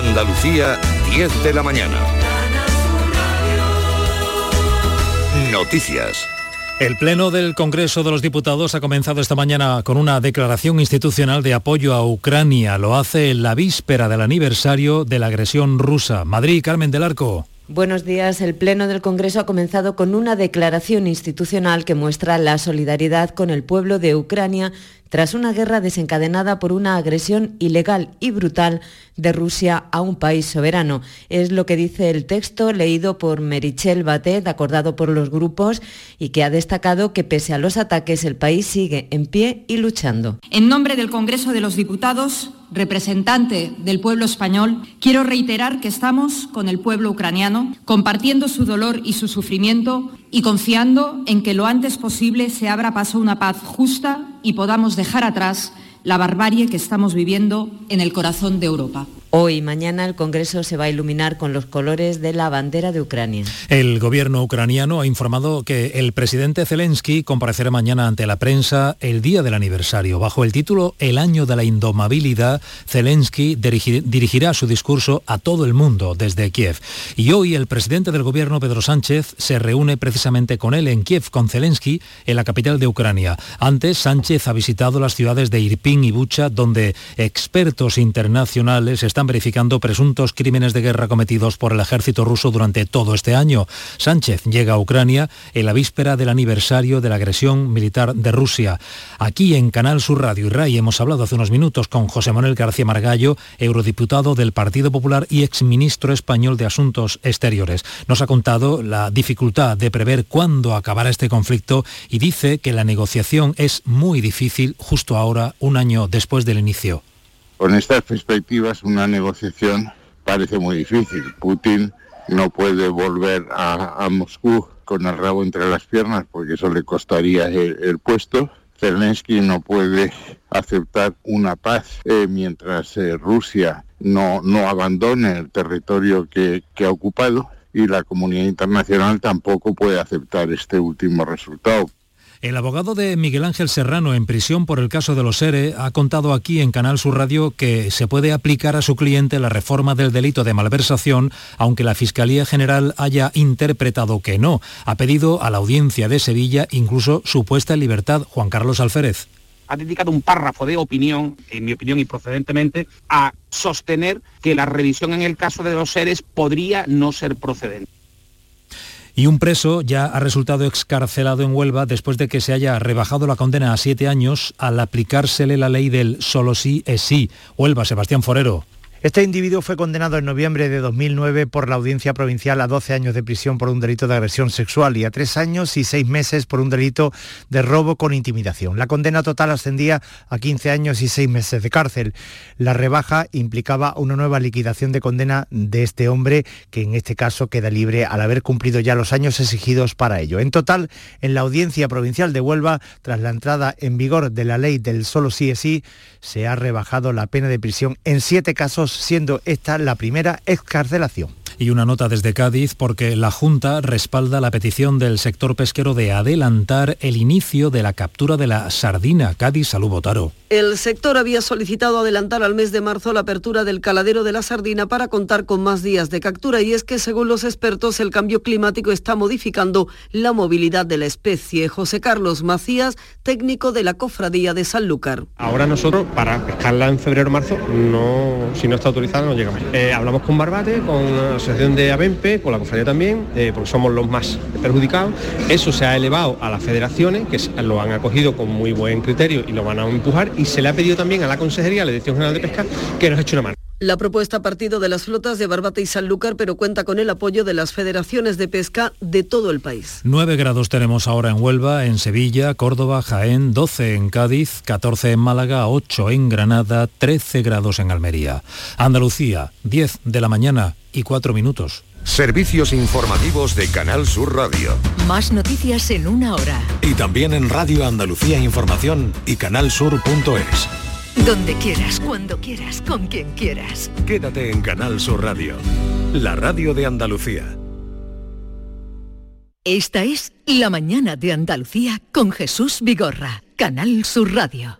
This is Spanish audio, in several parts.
Andalucía, 10 de la mañana. Noticias. El Pleno del Congreso de los Diputados ha comenzado esta mañana con una declaración institucional de apoyo a Ucrania. Lo hace en la víspera del aniversario de la agresión rusa. Madrid, Carmen del Arco. Buenos días. El Pleno del Congreso ha comenzado con una declaración institucional que muestra la solidaridad con el pueblo de Ucrania tras una guerra desencadenada por una agresión ilegal y brutal de Rusia a un país soberano. Es lo que dice el texto leído por Merichel Batet, acordado por los grupos, y que ha destacado que pese a los ataques el país sigue en pie y luchando. En nombre del Congreso de los Diputados, representante del pueblo español, quiero reiterar que estamos con el pueblo ucraniano, compartiendo su dolor y su sufrimiento y confiando en que lo antes posible se abra paso a una paz justa y podamos dejar atrás la barbarie que estamos viviendo en el corazón de Europa. Hoy y mañana el Congreso se va a iluminar con los colores de la bandera de Ucrania. El gobierno ucraniano ha informado que el presidente Zelensky comparecerá mañana ante la prensa el día del aniversario. Bajo el título El año de la indomabilidad, Zelensky dirigirá su discurso a todo el mundo desde Kiev. Y hoy el presidente del gobierno, Pedro Sánchez, se reúne precisamente con él en Kiev, con Zelensky, en la capital de Ucrania. Antes, Sánchez ha visitado las ciudades de Irpin y Bucha, donde expertos internacionales están verificando presuntos crímenes de guerra cometidos por el ejército ruso durante todo este año. Sánchez llega a Ucrania en la víspera del aniversario de la agresión militar de Rusia. Aquí en Canal Sur Radio y RAI hemos hablado hace unos minutos con José Manuel García Margallo, eurodiputado del Partido Popular y exministro español de Asuntos Exteriores. Nos ha contado la dificultad de prever cuándo acabará este conflicto y dice que la negociación es muy difícil justo ahora, un año después del inicio. Con estas perspectivas, una negociación parece muy difícil. Putin no puede volver a, Moscú con el rabo entre las piernas porque eso le costaría el, puesto. Zelensky no puede aceptar una paz eh, mientras eh, Rusia no, no abandone el territorio que ha ocupado y la comunidad internacional tampoco puede aceptar este último resultado. El abogado de Miguel Ángel Serrano en prisión por el caso de los ERE ha contado aquí en Canal Sur Radio que se puede aplicar a su cliente la reforma del delito de malversación, aunque la Fiscalía General haya interpretado que no. Ha pedido a la audiencia de Sevilla incluso su puesta en libertad. Juan Carlos Alférez ha dedicado un párrafo de opinión, en mi opinión y procedentemente, a sostener que la revisión en el caso de los seres podría no ser procedente. Y un preso ya ha resultado excarcelado en Huelva después de que se haya rebajado la condena a siete años al aplicársele la ley del solo sí es sí. Huelva, Sebastián Forero. Este individuo fue condenado en noviembre de 2009 por la Audiencia Provincial a 12 años de prisión por un delito de agresión sexual y a 3 años y 6 meses por un delito de robo con intimidación. La condena total ascendía a 15 años y 6 meses de cárcel. La rebaja implicaba una nueva liquidación de condena de este hombre, que en este caso queda libre al haber cumplido ya los años exigidos para ello. En total, en la Audiencia Provincial de Huelva, tras la entrada en vigor de la ley del solo sí es sí, se ha rebajado la pena de prisión en 7 casos siendo esta la primera excarcelación y una nota desde Cádiz porque la Junta respalda la petición del sector pesquero de adelantar el inicio de la captura de la sardina. Cádiz, salud Botaro. El sector había solicitado adelantar al mes de marzo la apertura del caladero de la sardina para contar con más días de captura y es que según los expertos el cambio climático está modificando la movilidad de la especie. José Carlos Macías, técnico de la cofradía de Sanlúcar. Ahora nosotros para pescarla en febrero o marzo no, si no está autorizada no llegamos. Eh, hablamos con Barbate, con de ABEMPE, con la cofradía también, eh, porque somos los más perjudicados. Eso se ha elevado a las federaciones, que lo han acogido con muy buen criterio y lo van a empujar, y se le ha pedido también a la Consejería, a la Dirección General de Pesca, que nos eche una mano. La propuesta ha partido de las flotas de Barbate y Sanlúcar, pero cuenta con el apoyo de las federaciones de pesca de todo el país. 9 grados tenemos ahora en Huelva, en Sevilla, Córdoba, Jaén, 12 en Cádiz, 14 en Málaga, 8 en Granada, 13 grados en Almería. Andalucía, 10 de la mañana y 4 minutos. Servicios informativos de Canal Sur Radio. Más noticias en una hora. Y también en Radio Andalucía Información y canalsur.es. Donde quieras, cuando quieras, con quien quieras. Quédate en Canal Sur Radio, la radio de Andalucía. Esta es La mañana de Andalucía con Jesús Vigorra, Canal Sur Radio.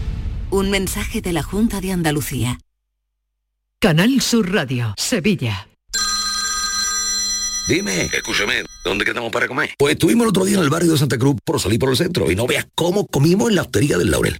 Un mensaje de la Junta de Andalucía. Canal Sur Radio, Sevilla. Dime, escúchame, ¿dónde quedamos para comer? Pues estuvimos el otro día en el barrio de Santa Cruz por salir por el centro y no veas cómo comimos en la hostería del Laurel.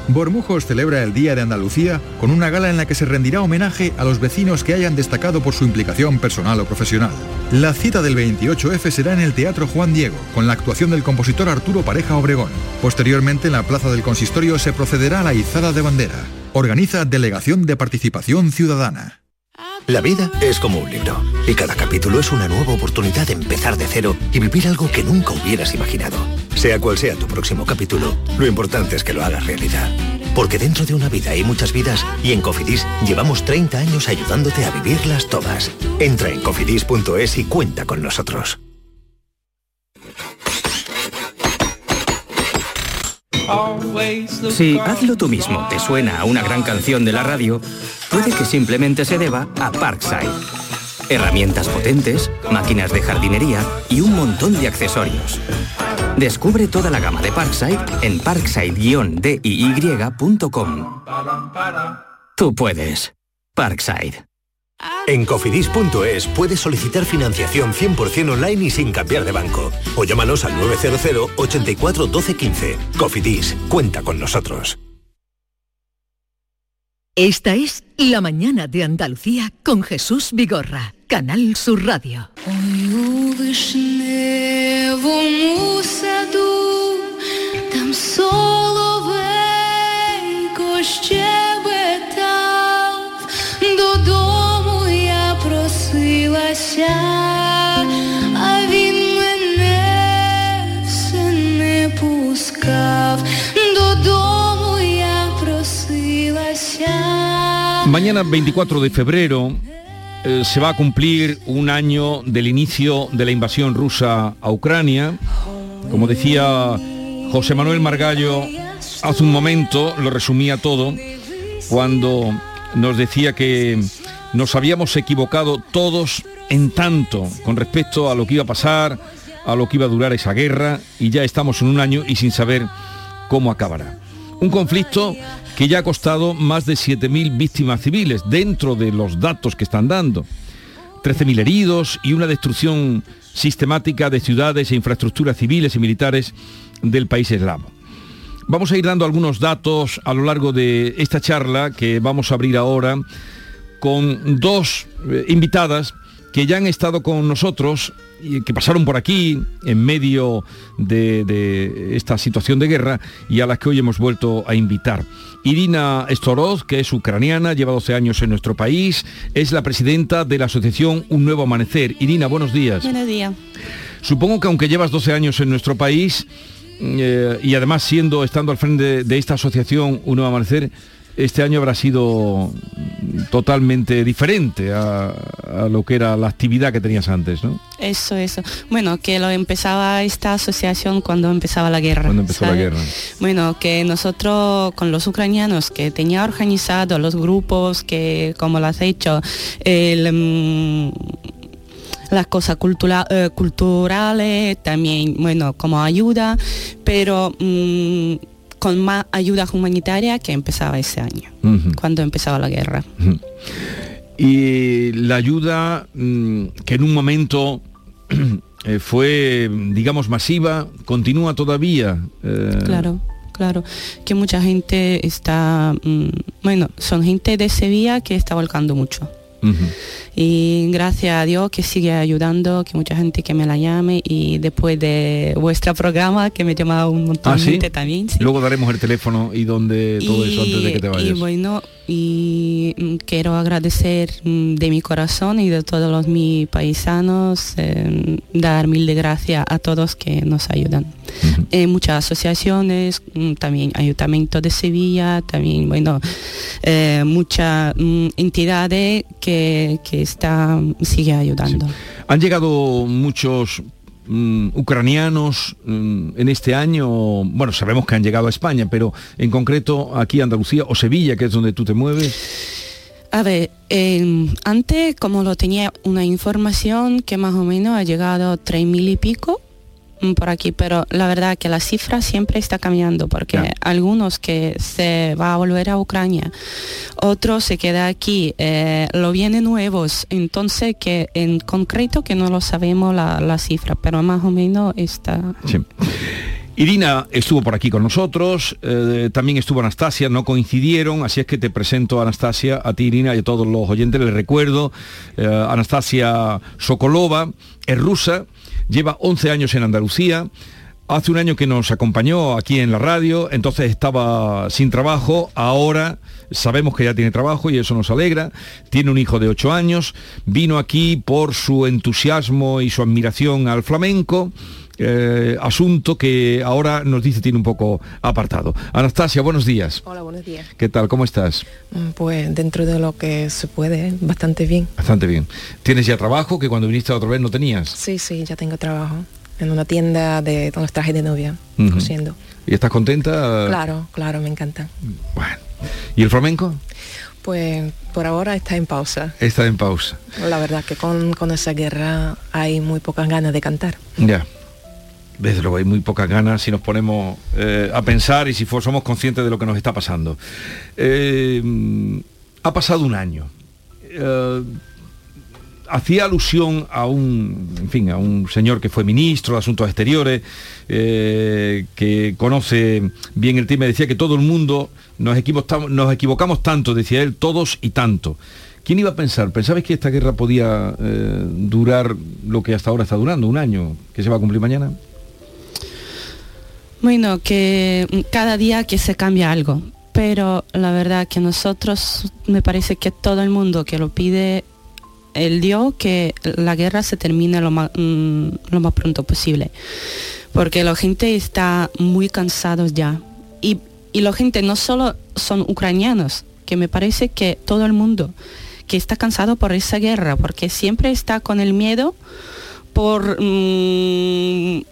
Bormujos celebra el Día de Andalucía con una gala en la que se rendirá homenaje a los vecinos que hayan destacado por su implicación personal o profesional. La cita del 28F será en el Teatro Juan Diego, con la actuación del compositor Arturo Pareja Obregón. Posteriormente, en la Plaza del Consistorio se procederá a la izada de bandera. Organiza Delegación de Participación Ciudadana. La vida es como un libro y cada capítulo es una nueva oportunidad de empezar de cero y vivir algo que nunca hubieras imaginado. Sea cual sea tu próximo capítulo, lo importante es que lo hagas realidad. Porque dentro de una vida hay muchas vidas y en Cofidis llevamos 30 años ayudándote a vivirlas todas. Entra en cofidis.es y cuenta con nosotros. Si hazlo tú mismo te suena a una gran canción de la radio, puede que simplemente se deba a Parkside. Herramientas potentes, máquinas de jardinería y un montón de accesorios. Descubre toda la gama de Parkside en parkside-diy.com. Tú puedes. Parkside. En cofidis.es puedes solicitar financiación 100% online y sin cambiar de banco. O llámanos al 900 84 12 15. Cofidis, cuenta con nosotros. Esta es La Mañana de Andalucía con Jesús Vigorra, Canal Sur Radio. Mañana 24 de febrero eh, se va a cumplir un año del inicio de la invasión rusa a Ucrania. Como decía José Manuel Margallo hace un momento, lo resumía todo, cuando nos decía que nos habíamos equivocado todos en tanto con respecto a lo que iba a pasar, a lo que iba a durar esa guerra, y ya estamos en un año y sin saber cómo acabará. Un conflicto que ya ha costado más de 7.000 víctimas civiles dentro de los datos que están dando. 13.000 heridos y una destrucción sistemática de ciudades e infraestructuras civiles y militares del país eslavo. Vamos a ir dando algunos datos a lo largo de esta charla que vamos a abrir ahora con dos eh, invitadas que ya han estado con nosotros y que pasaron por aquí en medio de, de esta situación de guerra y a las que hoy hemos vuelto a invitar. Irina Storov, que es ucraniana, lleva 12 años en nuestro país, es la presidenta de la asociación Un Nuevo Amanecer. Irina, buenos días. Buenos días. Supongo que aunque llevas 12 años en nuestro país eh, y además siendo, estando al frente de, de esta asociación Un Nuevo Amanecer, este año habrá sido totalmente diferente a, a lo que era la actividad que tenías antes, ¿no? Eso, eso. Bueno, que lo empezaba esta asociación cuando empezaba la guerra. Cuando empezó la guerra. Bueno, que nosotros con los ucranianos que tenía organizado los grupos que, como lo has hecho, el, mm, las cosas cultura- eh, culturales, también, bueno, como ayuda, pero mm, con más ayuda humanitaria que empezaba ese año, cuando empezaba la guerra. Y la ayuda mm, que en un momento eh, fue, digamos, masiva, continúa todavía. eh, Claro, claro, que mucha gente está, mm, bueno, son gente de Sevilla que está volcando mucho. Y gracias a Dios que sigue ayudando, que mucha gente que me la llame y después de vuestro programa que me llama un montón Ah, de ¿sí? gente también. sí. Luego daremos el teléfono y donde todo eso antes de que te Y vayas. bueno, y mm, quiero agradecer mm, de mi corazón y de todos los mis paisanos, eh, dar mil de gracias a todos que nos ayudan. Eh, muchas asociaciones, mm, también Ayuntamiento de Sevilla, también, bueno, eh, muchas mm, entidades que, que está, sigue ayudando. Han llegado muchos mm, ucranianos mm, en este año, bueno, sabemos que han llegado a España, pero en concreto aquí Andalucía o Sevilla, que es donde tú te mueves. A ver, eh, antes como lo tenía una información que más o menos ha llegado a tres mil y pico por aquí, pero la verdad que la cifra siempre está cambiando porque algunos que se va a volver a Ucrania, otros se queda aquí, eh, lo vienen nuevos, entonces que en concreto que no lo sabemos la, la cifra, pero más o menos está... Sí. Irina estuvo por aquí con nosotros, eh, también estuvo Anastasia, no coincidieron, así es que te presento a Anastasia, a ti Irina y a todos los oyentes, les recuerdo, eh, Anastasia Sokolova es rusa, lleva 11 años en Andalucía, hace un año que nos acompañó aquí en la radio, entonces estaba sin trabajo, ahora sabemos que ya tiene trabajo y eso nos alegra, tiene un hijo de 8 años, vino aquí por su entusiasmo y su admiración al flamenco, eh, asunto que ahora nos dice tiene un poco apartado. Anastasia, buenos días. Hola, buenos días. ¿Qué tal? ¿Cómo estás? Mm, Pues dentro de lo que se puede, bastante bien. Bastante bien. ¿Tienes ya trabajo que cuando viniste otra vez no tenías? Sí, sí, ya tengo trabajo en una tienda de con los trajes de novia, Ujú. cosiendo. ¿Y estás contenta? Claro, claro, me encanta. ¿Y el flamenco? Pues por ahora está en pausa. Está en pausa. La verdad que con, con esa guerra hay muy pocas ganas de cantar. Ya. Desde luego hay muy pocas ganas si nos ponemos eh, a pensar y si somos conscientes de lo que nos está pasando. Eh, ha pasado un año. Eh, hacía alusión a un, en fin, a un señor que fue ministro de Asuntos Exteriores, que conoce bien el tema, y decía que todo el mundo nos equivocamos, tanto, decía él, todos y tanto. ¿Quién iba a pensar? ¿Pensabais que esta guerra podía durar lo que hasta ahora está durando, un año, que se va a cumplir mañana? Bueno, que cada día que se cambia algo, pero la verdad que nosotros, me parece que todo el mundo que lo pide, el Dios que la guerra se termine lo más, mm, lo más pronto posible, porque la gente está muy cansados ya. Y, y la gente no solo son ucranianos, que me parece que todo el mundo que está cansado por esa guerra, porque siempre está con el miedo por... mm,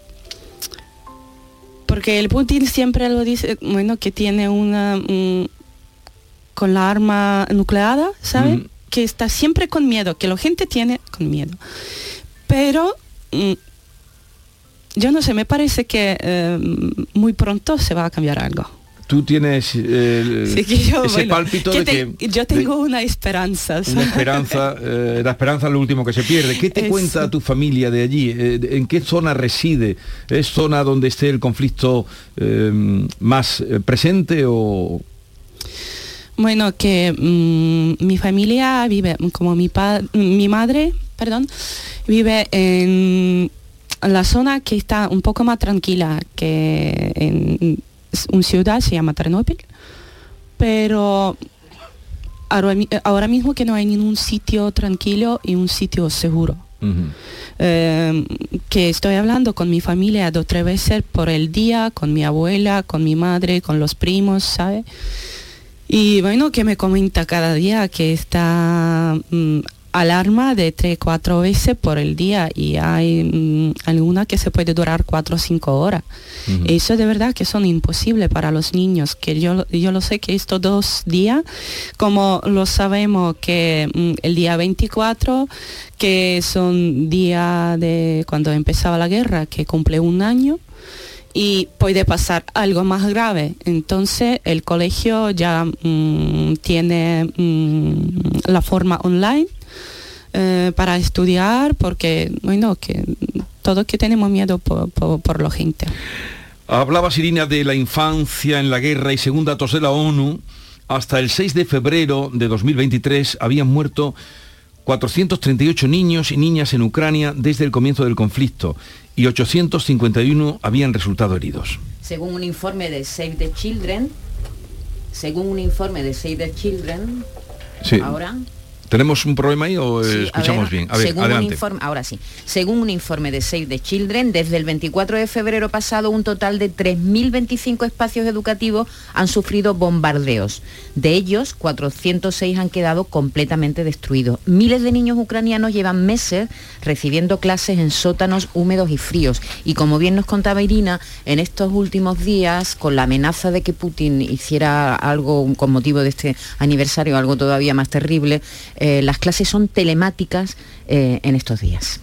porque el Putin siempre lo dice, bueno, que tiene una con la arma nucleada, ¿sabe? Ujú. Que está siempre con miedo, que la gente tiene con miedo. Pero mm, yo no sé, me parece que eh, muy pronto se va a cambiar algo. Tú tienes eh, Sí, que yo, ese bueno, pálpito de que yo tengo una esperanza. una esperanza, eh, la esperanza es lo último que se pierde. ¿Qué te Eso. cuenta tu familia de allí? Eh, ¿En qué zona reside? ¿Es zona donde esté el conflicto eh, más presente o...? Bueno, que mm, mi familia vive, como mi, pa- mi madre perdón, vive en la zona que está un poco más tranquila que en una ciudad, se llama Ternópil, pero ahora, mi- ahora mismo que no hay ningún sitio tranquilo y un sitio seguro. Eh, que estoy hablando con mi familia dos tres veces por el día, con mi abuela, con mi madre, con los primos, ¿sabe? Y bueno, que me comenta cada día que está mm, alarma de tres, cuatro veces por el día y hay mm, alguna que se puede durar cuatro o cinco horas. Eso de verdad que son imposibles para los niños, que yo, yo lo sé que estos dos días, como lo sabemos que mm, el día 24, que son día de cuando empezaba la guerra, que cumple un año, y puede pasar algo más grave. Entonces el colegio ya mm, tiene mm, la forma online eh, para estudiar porque, bueno, que todos que tenemos miedo por, por, por la gente. Hablabas, Irina, de la infancia en la guerra y según datos de la ONU, hasta el 6 de febrero de 2023 habían muerto 438 niños y niñas en Ucrania desde el comienzo del conflicto y 851 habían resultado heridos. Según un informe de Save the Children, según un informe de Save the Children, Sí. ahora ¿Tenemos un problema ahí o eh, a escuchamos ver, bien? A ver, según un adelante. informe, ahora sí, según un informe de Save the Children, desde el 24 de febrero pasado un total de 3.025 espacios educativos han sufrido bombardeos. De ellos, 406 han quedado completamente destruidos. Miles de niños ucranianos llevan meses recibiendo clases en sótanos húmedos y fríos. Y como bien nos contaba Irina, en estos últimos días, con la amenaza de que Putin hiciera algo con motivo de este aniversario, algo todavía más terrible, eh, las clases son telemáticas eh, en estos días.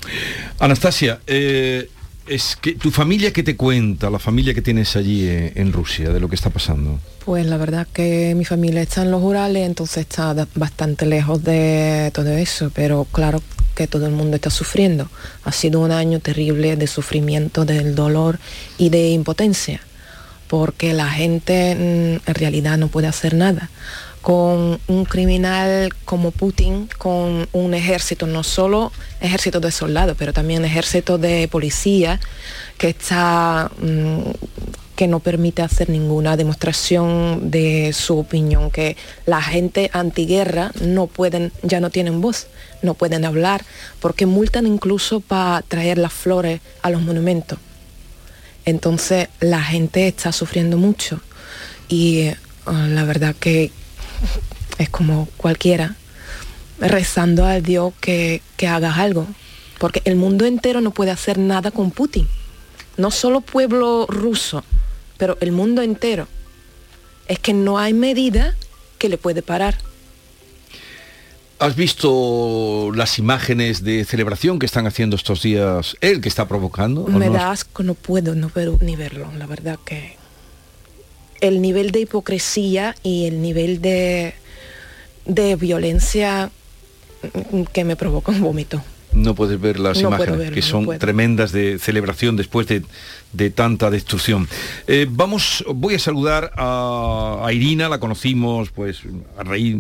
Anastasia, eh, es que tu familia qué te cuenta, la familia que tienes allí en Rusia, de lo que está pasando. Pues la verdad que mi familia está en los Urales, entonces está bastante lejos de todo eso, pero claro que todo el mundo está sufriendo. Ha sido un año terrible de sufrimiento, del dolor y de impotencia, porque la gente mm, en realidad no puede hacer nada. Con un criminal como Putin, con un ejército, no solo ejército de soldados, pero también ejército de policía que está mm, que no permite hacer ninguna demostración de su opinión, que la gente antiguerra no pueden, ya no tienen voz, no pueden hablar, porque multan incluso para traer las flores a los monumentos. Entonces la gente está sufriendo mucho y eh, la verdad que es como cualquiera rezando a Dios que, que haga algo, porque el mundo entero no puede hacer nada con Putin, no solo pueblo ruso, pero el mundo entero. Es que no hay medida que le puede parar. ¿Has visto las imágenes de celebración que están haciendo estos días él, que está provocando? ¿O Me no? da asco, no puedo no ver- ni verlo, la verdad que el nivel de hipocresía y el nivel de, de violencia que me provoca un vómito. No puedes ver las No imágenes, verlo, que son tremendas de celebración después de, de tanta destrucción. Eh, vamos, voy a saludar a, a Irina, la conocimos, pues a raíz,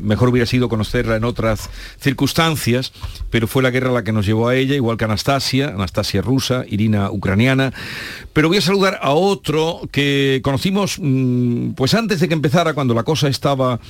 mejor hubiera sido conocerla en otras circunstancias, pero fue la guerra la que nos llevó a ella, igual que Anastasia, Anastasia rusa, Irina ucraniana. Pero voy a saludar a otro que conocimos, mm, pues antes de que empezara, cuando la cosa estaba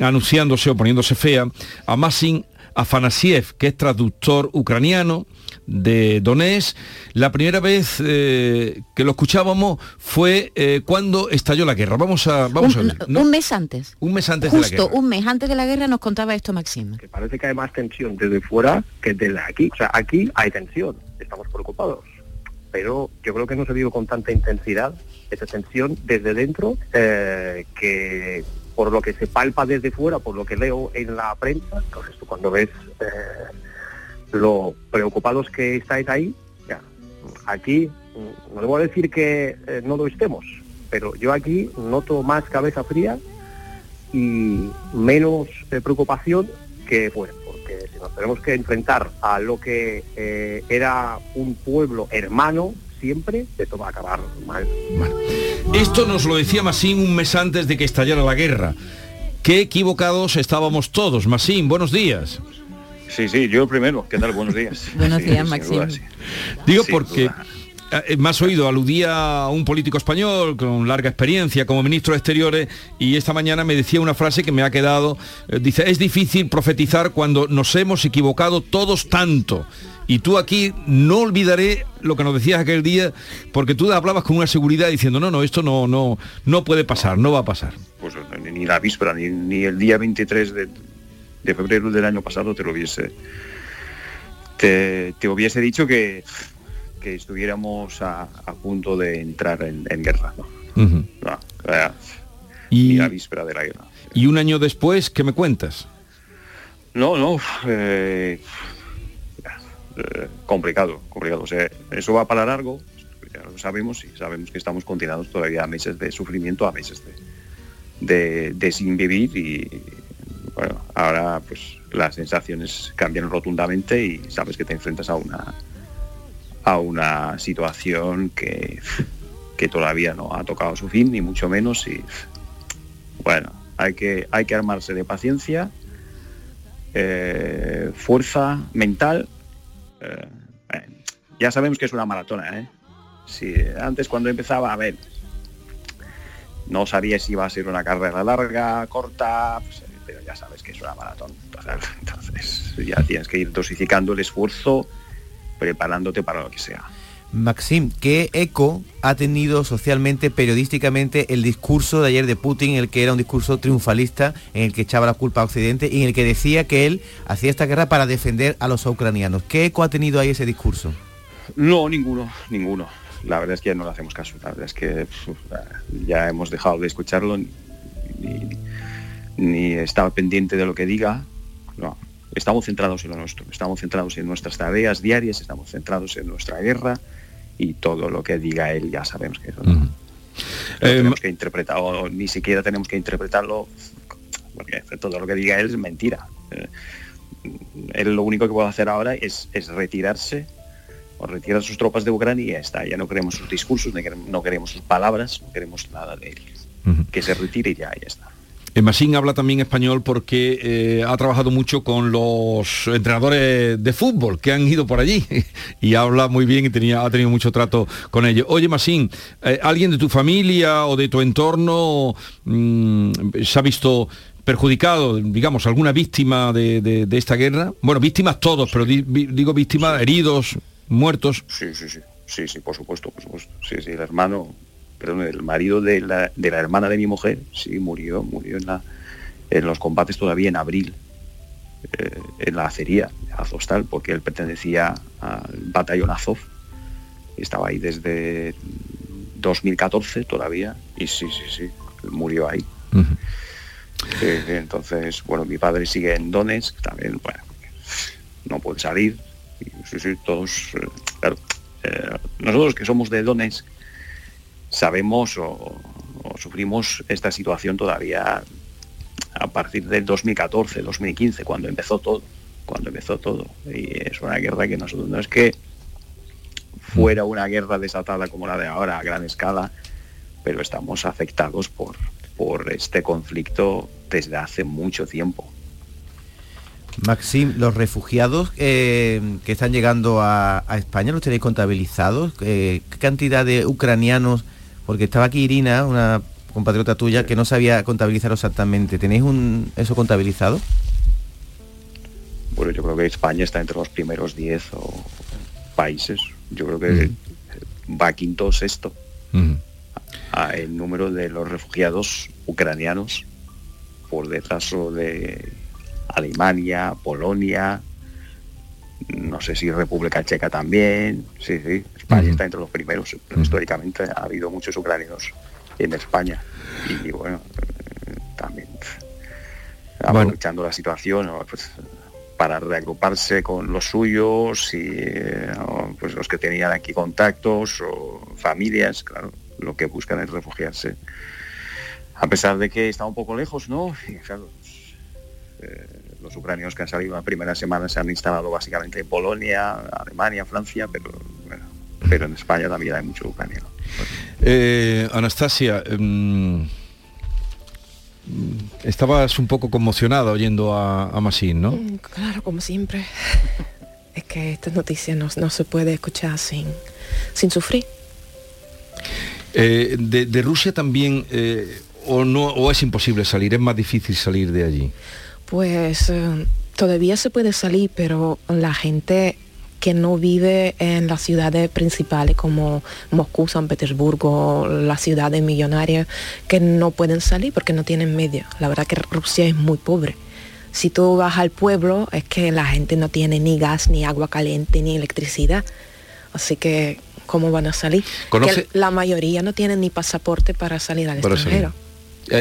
anunciándose o poniéndose fea, a Masin Afanasiev, que es traductor ucraniano de Donetsk. La primera vez eh, que lo escuchábamos fue eh, cuando estalló la guerra. Vamos a, vamos un, a ver. ¿no? un mes antes. Un mes antes de la Justo guerra. un mes antes de la guerra nos contaba esto Maxim. Parece que hay más tensión desde fuera que desde aquí. O sea, aquí hay tensión, estamos preocupados. Pero yo creo que no se vive con tanta intensidad esa tensión desde dentro eh, que por lo que se palpa desde fuera, por lo que leo en la prensa, entonces cuando ves eh, lo preocupados que estáis ahí, aquí mm, no debo decir que eh, no lo estemos, pero yo aquí noto más cabeza fría y menos eh, preocupación que fuera, porque si nos tenemos que enfrentar a lo que era un pueblo hermano siempre, esto va a acabar mal. Esto nos lo decía Masín un mes antes de que estallara la guerra. Qué equivocados estábamos todos. Masín, buenos días. Sí, sí, yo el primero. ¿Qué tal? Buenos días. Buenos Sí, días, Maxim. duda, sí. Digo Sin porque duda. eh, me has oído, aludía a un político español con larga experiencia como ministro de Exteriores y esta mañana me decía una frase que me ha quedado, eh, dice, es difícil profetizar cuando nos hemos equivocado todos tanto. Y tú aquí no olvidaré lo que nos decías aquel día, porque tú hablabas con una seguridad diciendo, no, no, esto no, no, no puede pasar, no va a pasar. Pues ni- la víspera, ni, ni el día 23 de, de febrero del año pasado te lo hubiese te, te hubiese dicho que, que estuviéramos a, a punto de entrar en, en guerra. ¿no? Ujú. No, eh, Y- Ni la víspera de la guerra. Y un año después, ¿qué me cuentas? No, no. eh, eh, complicado, complicado. Eso va para largo, ya lo sabemos y sabemos que estamos condenados todavía a meses de sufrimiento, a meses de, de, de sin vivir y bueno, ahora pues las sensaciones cambian rotundamente y sabes que te enfrentas a una a una situación que, que todavía no ha tocado su fin, ni mucho menos, y bueno, hay que, hay que armarse de paciencia, eh, fuerza mental. Eh, eh, ya sabemos que es una maratona, ¿eh? Si antes cuando empezaba, a ver, no sabía si iba a ser una carrera larga, corta, pues, eh, pero ya sabes que es una maratón. Entonces, entonces ya tienes que ir dosificando el esfuerzo, preparándote para lo que sea. Maxim, ¿qué eco ha tenido socialmente, periodísticamente, el discurso de ayer de Putin, el que era un discurso triunfalista, en el que echaba la culpa a Occidente y en el que decía que él hacía esta guerra para defender a los ucranianos? ¿Qué eco ha tenido ahí ese discurso? No, ninguno, ninguno. La verdad es que no le hacemos caso. La verdad es que ya hemos dejado de escucharlo ni, ni, ni estaba pendiente de lo que diga. No, estamos centrados en lo nuestro. Estamos centrados en nuestras tareas diarias, estamos centrados en nuestra guerra y todo lo que diga él ya sabemos que eso no, no tenemos que interpretar, o ni siquiera tenemos que interpretarlo, porque todo lo que diga él es mentira. Eh, él lo único que puede hacer ahora es, es retirarse o retirar sus tropas de Ucrania y ya está. Ya no queremos sus discursos, no queremos, no queremos sus palabras, no queremos nada de él. Que se retire y ya, ya está. Masín habla también español porque eh, ha trabajado mucho con los entrenadores de fútbol que han ido por allí y habla muy bien y tenía, ha tenido mucho trato con ellos. Oye, Masín, eh, ¿alguien de tu familia o de tu entorno mm, se ha visto perjudicado, digamos, alguna víctima de, de- de esta guerra? Bueno, víctimas todos, pero di- digo víctimas, heridos, muertos. Sí, sí, sí. Sí, sí, por supuesto, por supuesto. Sí, sí, el hermano, perdón, el marido de la, de la hermana de mi mujer, sí, murió, murió en, la, en los combates todavía en abril, eh, en la acería Azostal, porque él pertenecía al batallón Azov. y Estaba ahí desde 2014 todavía, y sí, sí, sí, murió ahí. Sí, sí, entonces, bueno, mi padre sigue en Donetsk, también, bueno, no puede salir. Y, sí, sí, todos, eh, claro, eh, nosotros que somos de Donetsk sabemos o, sufrimos esta situación todavía a partir del 2014, 2015, cuando empezó todo, cuando empezó todo. Y es una guerra que nosotros no es que fuera una guerra desatada como la de ahora a gran escala, pero estamos afectados por, por este conflicto desde hace mucho tiempo. Maxim, los refugiados eh, que están llegando a, a España, ¿los tenéis contabilizados? Eh, ¿Qué cantidad de ucranianos? Porque estaba aquí Irina, una compatriota tuya, que no sabía contabilizar exactamente. ¿Tenéis un, eso contabilizado? Bueno, yo creo que España está entre los primeros 10 o países. Yo creo que va quinto o sexto a el número de los refugiados ucranianos por detrás de Alemania, Polonia, no sé si República Checa también. Sí, sí, España está entre los primeros. pero Históricamente ha habido muchos ucranianos en España. Y, bueno, también aprovechando la situación, pues, para reagruparse con los suyos y eh, pues los que tenían aquí contactos o familias, claro, lo que buscan es refugiarse. A pesar de que está un poco lejos, ¿no? Y, claro, pues, eh, los ucranianos que han salido la primera semana se han instalado básicamente en Polonia, Alemania, Francia, pero bueno, pero en España también hay mucho ucraniano. Eh, Anastasia, mm, estabas un poco conmocionada oyendo a, a Masín, ¿no? Mm, Claro, como siempre. Es que esta noticia no, no se puede escuchar sin, sin sufrir. Eh, de, de Rusia también, eh, o, no, o es imposible salir, es más difícil salir de allí. Pues eh, todavía se puede salir, pero la gente que no vive en las ciudades principales como Moscú, San Petersburgo, las ciudades millonarias, que no pueden salir porque no tienen medios. La verdad que Rusia es muy pobre. Si tú vas al pueblo es que la gente no tiene ni gas, ni agua caliente, ni electricidad. Así que, ¿cómo van a salir? ¿Conoce- Que la mayoría no tienen ni pasaporte para salir al Para extranjero.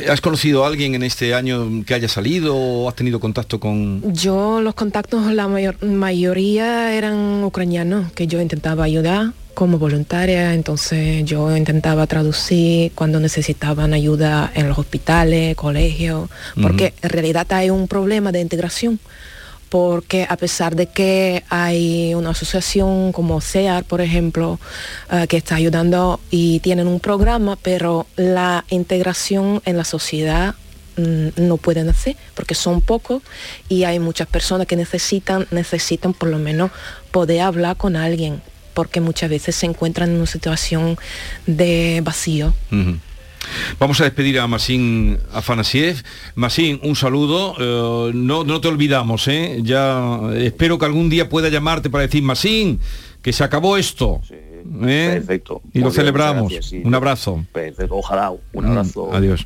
¿Has conocido a alguien en este año que haya salido o has tenido contacto con...? Yo los contactos, la mayor- mayoría eran ucranianos que yo intentaba ayudar como voluntaria, entonces yo intentaba traducir cuando necesitaban ayuda en los hospitales, colegios, porque en realidad hay un problema de integración, porque a pesar de que hay una asociación como CEAR, por ejemplo, eh, que está ayudando y tienen un programa, pero la integración en la sociedad mm, no pueden hacer porque son pocos y hay muchas personas que necesitan necesitan por lo menos poder hablar con alguien porque muchas veces se encuentran en una situación de vacío. Vamos a despedir a Masín Afanasiev. Masín, un saludo. eh, no, no te olvidamos, ¿eh? Ya espero que algún día pueda llamarte para decir, Masín, que se acabó esto. ¿eh? Perfecto. Y lo Muy celebramos. muchas gracias, sí. un abrazo. Perfecto, ojalá. Un Mm, abrazo. adiós.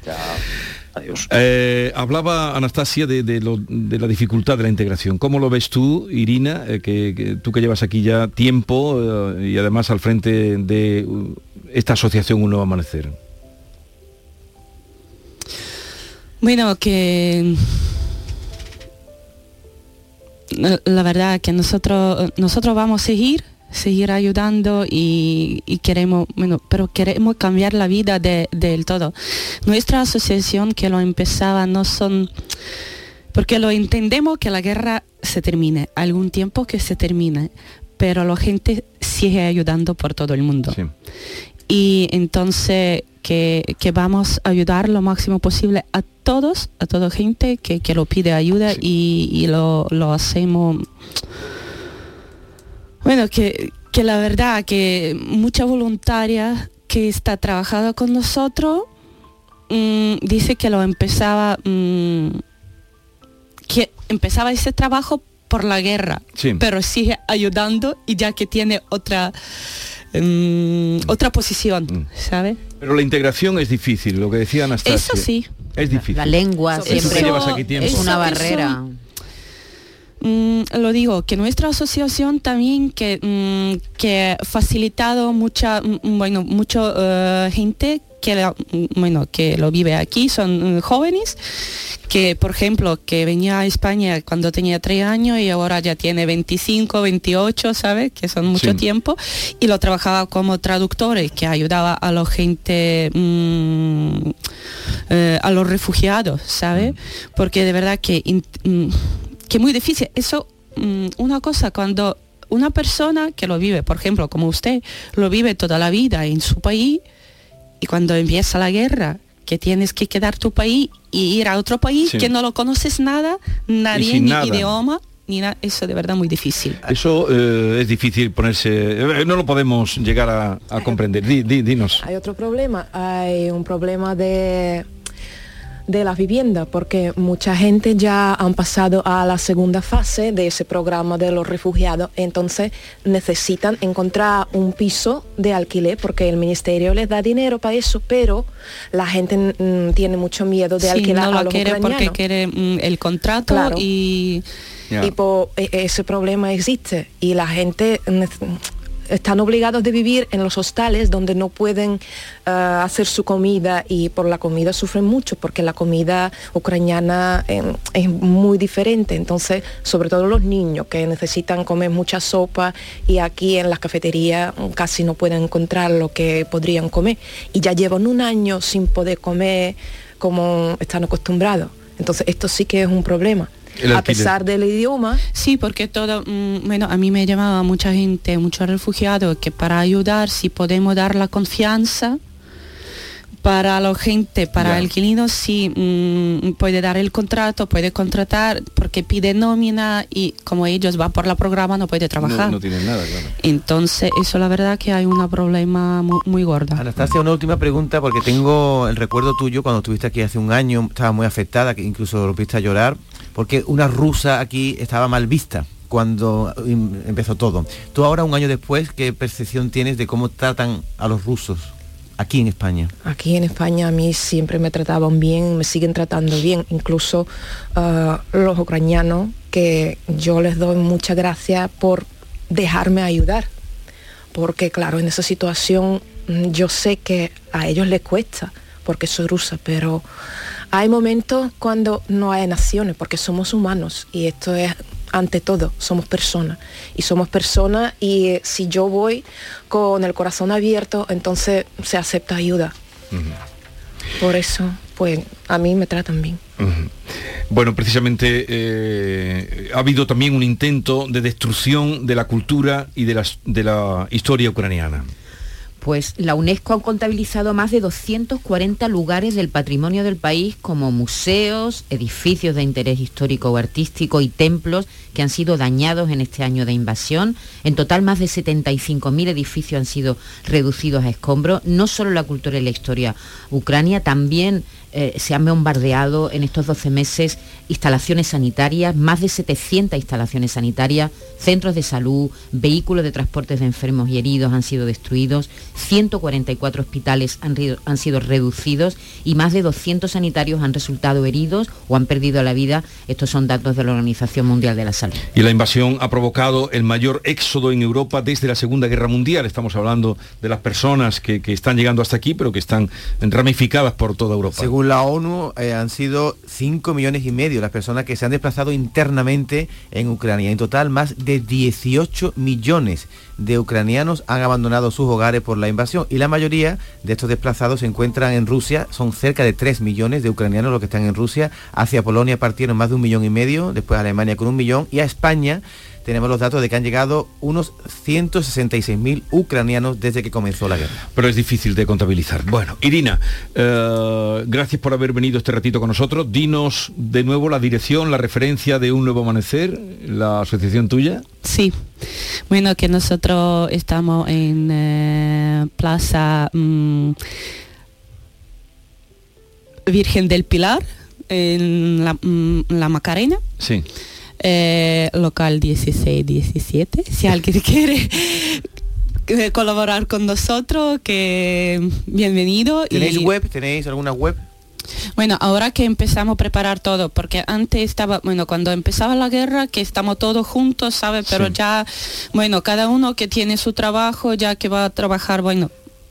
Adiós. Eh, hablaba Anastasia de, de lo- de la dificultad de la integración. ¿Cómo lo ves tú, Irina, eh, que, que tú que llevas aquí ya tiempo eh, y además al frente de esta asociación Un Nuevo Amanecer? Bueno, que la- la verdad que nosotros nosotros vamos a seguir seguir ayudando y, y queremos bueno pero queremos cambiar la vida de- del todo. Nuestra asociación que lo empezaba no son porque lo entendemos que la guerra se termine algún tiempo que se termine pero la gente sigue ayudando por todo el mundo. Y entonces que, que vamos a ayudar lo máximo posible a todos, a toda gente que, que lo pide ayuda y, y lo, lo hacemos. Bueno, que, que la verdad que mucha voluntaria que está trabajando con nosotros mm, dice que lo empezaba, mm, que empezaba ese trabajo por la guerra, Sí. pero sigue ayudando y ya que tiene otra mm, otra posición, ¿sabes? Pero la integración es difícil, lo que decía Anastasia. Eso sí. Es difícil. La lengua Eso siempre tiempo. es una Eso- barrera. Mm, lo digo, que nuestra asociación también que, mm, que ha facilitado mucha, mm, bueno, mucha eh, gente que, la- mm, bueno, que lo vive aquí, son mm, jóvenes, que por ejemplo, que venía a España cuando tenía 3 años y ahora ya tiene 25, 28, ¿sabes? Que son mucho Sí. tiempo, y lo trabajaba como traductores, que ayudaba a la gente, mm, eh, a los refugiados, ¿sabes? Porque de verdad que... in- mm, que muy difícil. Eso, mm, una cosa, cuando una persona que lo vive, por ejemplo, como usted, lo vive toda la vida en su país, y cuando empieza la guerra, que tienes que quedar tu país y ir a otro país Sí. que no lo conoces nada, nadie, ni nada. idioma, ni nada, eso de verdad muy difícil. Eso eh, es difícil ponerse... eh, no lo podemos llegar a, a comprender. Di- di- dinos. Hay otro problema, hay un problema de, de la vivienda, porque mucha gente ya han pasado a la segunda fase de ese programa de los refugiados, entonces necesitan encontrar un piso de alquiler, porque el ministerio les da dinero para eso, pero la gente mm, tiene mucho miedo de Sí, alquilar no a lo los quiere porque quiere mm, el contrato Claro. y... Y po- e- ese problema existe y la gente están obligados de vivir en los hostales donde no pueden eh, hacer su comida y por la comida sufren mucho porque la comida ucraniana eh, es muy diferente. Entonces, sobre todo los niños que necesitan comer mucha sopa y aquí en las cafeterías mm, casi no pueden encontrar lo que podrían comer. Y ya llevan un año sin poder comer como están acostumbrados. Entonces, esto sí que es un problema. El A pesar del idioma, Sí, porque todo, mm, bueno, a mí me llamaba mucha gente, muchos refugiados, que para ayudar, si podemos dar la confianza, para la gente, para el inquilino sí mm, puede dar el contrato, puede contratar porque pide nómina y como ellos van por la programa no puede trabajar. No, no tienen nada, claro. Entonces eso la verdad que hay un problema muy, muy gorda. Anastasia, una última pregunta porque tengo el recuerdo tuyo cuando estuviste aquí hace un año, estaba muy afectada, que incluso lo viste a llorar, porque una rusa aquí estaba mal vista cuando em, empezó todo. Tú ahora, un año después, ¿qué percepción tienes de cómo tratan a los rusos aquí en España? Aquí en España a mí siempre me trataban bien, me siguen tratando bien, incluso ah, los ucranianos, que yo les doy muchas gracias por dejarme ayudar, porque claro, en esa situación mm, yo sé que a ellos les cuesta, porque soy rusa, pero hay momentos cuando no hay naciones, porque somos humanos y esto es ante todo, somos personas. Y somos personas y eh, si yo voy con el corazón abierto, entonces se acepta ayuda. Por eso, pues a mí me tratan bien. Bueno, precisamente eh, ha habido también un intento de destrucción de la cultura y de la, de la historia ucraniana. Pues la UNESCO ha contabilizado más de 240 lugares del patrimonio del país como museos, edificios de interés histórico o artístico y templos que han sido dañados en este año de invasión. En total más de 75.000 edificios han sido reducidos a escombros. No solo la cultura y la historia ucrania, también eh, se han bombardeado en estos 12 meses instalaciones sanitarias, más de 700 instalaciones sanitarias, centros de salud, vehículos de transportes de enfermos y heridos han sido destruidos, 144 hospitales han, han sido reducidos y más de 200 sanitarios han resultado heridos o han perdido la vida. Estos son datos de la Organización Mundial de la Salud. Y la invasión ha provocado el mayor éxodo en Europa desde la Segunda Guerra Mundial. Estamos hablando de las personas que, que están llegando hasta aquí, pero que están ramificadas por toda Europa. Según la ONU, eh, han sido 5 millones y medio las personas que se han desplazado internamente en Ucrania. En total, más de 18 millones de ucranianos han abandonado sus hogares por la invasión y la mayoría de estos desplazados se encuentran en Rusia. Son cerca de 3 millones de ucranianos los que están en Rusia. Hacia Polonia partieron más de un millón y medio, después Alemania con un millón y a España tenemos los datos de que han llegado unos 166.000 ucranianos desde que comenzó la guerra. Pero es difícil de contabilizar. Bueno, Irina, eh, gracias por haber venido este ratito con nosotros. Dinos de nuevo la dirección, la referencia de Un Nuevo Amanecer, la asociación tuya. Sí, bueno, que nosotros estamos en eh, Plaza mm, Virgen del Pilar, en la, mm, la Macarena. Sí. Eh, local 16-17, si alguien quiere eh, colaborar con nosotros, que bienvenido. ¿Tenéis web? ¿Tenéis alguna web? Bueno, ahora que empezamos a preparar todo, porque antes estaba, bueno, cuando empezaba la guerra, que estamos todos juntos, ¿sabes? Pero Sí. ya, bueno, cada uno que tiene su trabajo, ya que va a trabajar, bueno,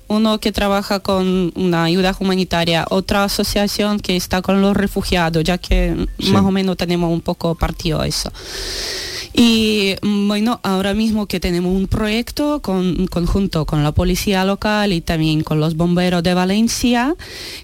uno que trabaja con una ayuda humanitaria, otra asociación que está con los refugiados, ya que Sí. más o menos tenemos un poco partido eso. Y mm, bueno, ahora mismo que tenemos un proyecto con, conjunto con la policía local y también con los bomberos de Valencia,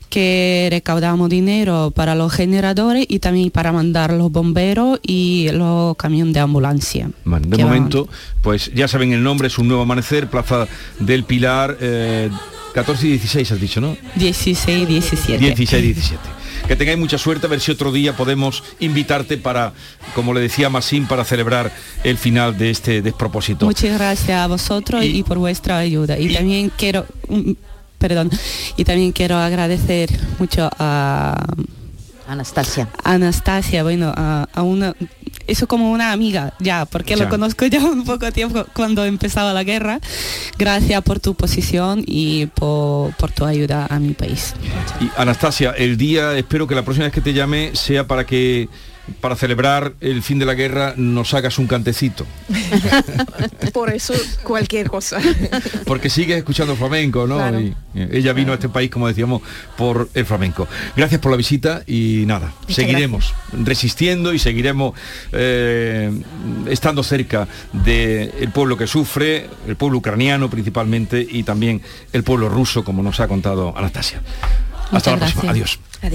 que recaudamos dinero para los generadores y también para mandar los bomberos y los camiones de ambulancia. Bueno, de momento, pues ya saben el nombre, es un nuevo amanecer, Plaza del Pilar, eh, 14 y 16 has dicho, ¿no? 16, 17. 16 y 17. Que tengáis mucha suerte, a ver si otro día podemos invitarte para, como le decía Masín, para celebrar el final de este despropósito. Muchas gracias a vosotros y, por vuestra ayuda. Y, también quiero, mm, perdón, y también quiero agradecer mucho a Anastasia. Anastasia, bueno, a, a una, eso como una amiga ya, porque Ya. lo conozco ya un poco tiempo cuando empezaba la guerra. Gracias por tu posición y por, por tu ayuda a mi país. Y Anastasia, el día, espero que la próxima vez que te llame sea para que para celebrar el fin de la guerra nos hagas un cantecito. Por eso cualquier cosa. Porque sigues escuchando flamenco, ¿no? Claro. Y, eh, ella vino a este país, como decíamos, por el flamenco. Gracias por la visita y nada, Muchas seguiremos resistiendo y seguiremos eh, estando cerca del pueblo que sufre, el pueblo ucraniano principalmente y también el pueblo ruso, como nos ha contado Anastasia. Hasta la próxima. gracias. Adiós.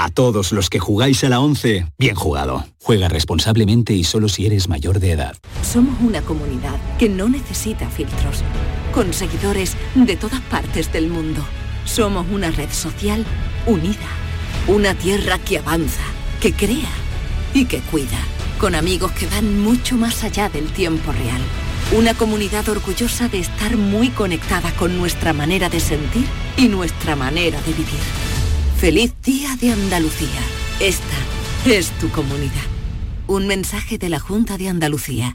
A todos los que jugáis a la 11, bien jugado. Juega responsablemente y solo si eres mayor de edad. Somos una comunidad que no necesita filtros, con seguidores de todas partes del mundo. Somos una red social unida, una tierra que avanza, que crea y que cuida, con amigos que van mucho más allá del tiempo real. Una comunidad orgullosa de estar muy conectada con nuestra manera de sentir y nuestra manera de vivir. Feliz Día de Andalucía. Esta es tu comunidad. Un mensaje de la Junta de Andalucía.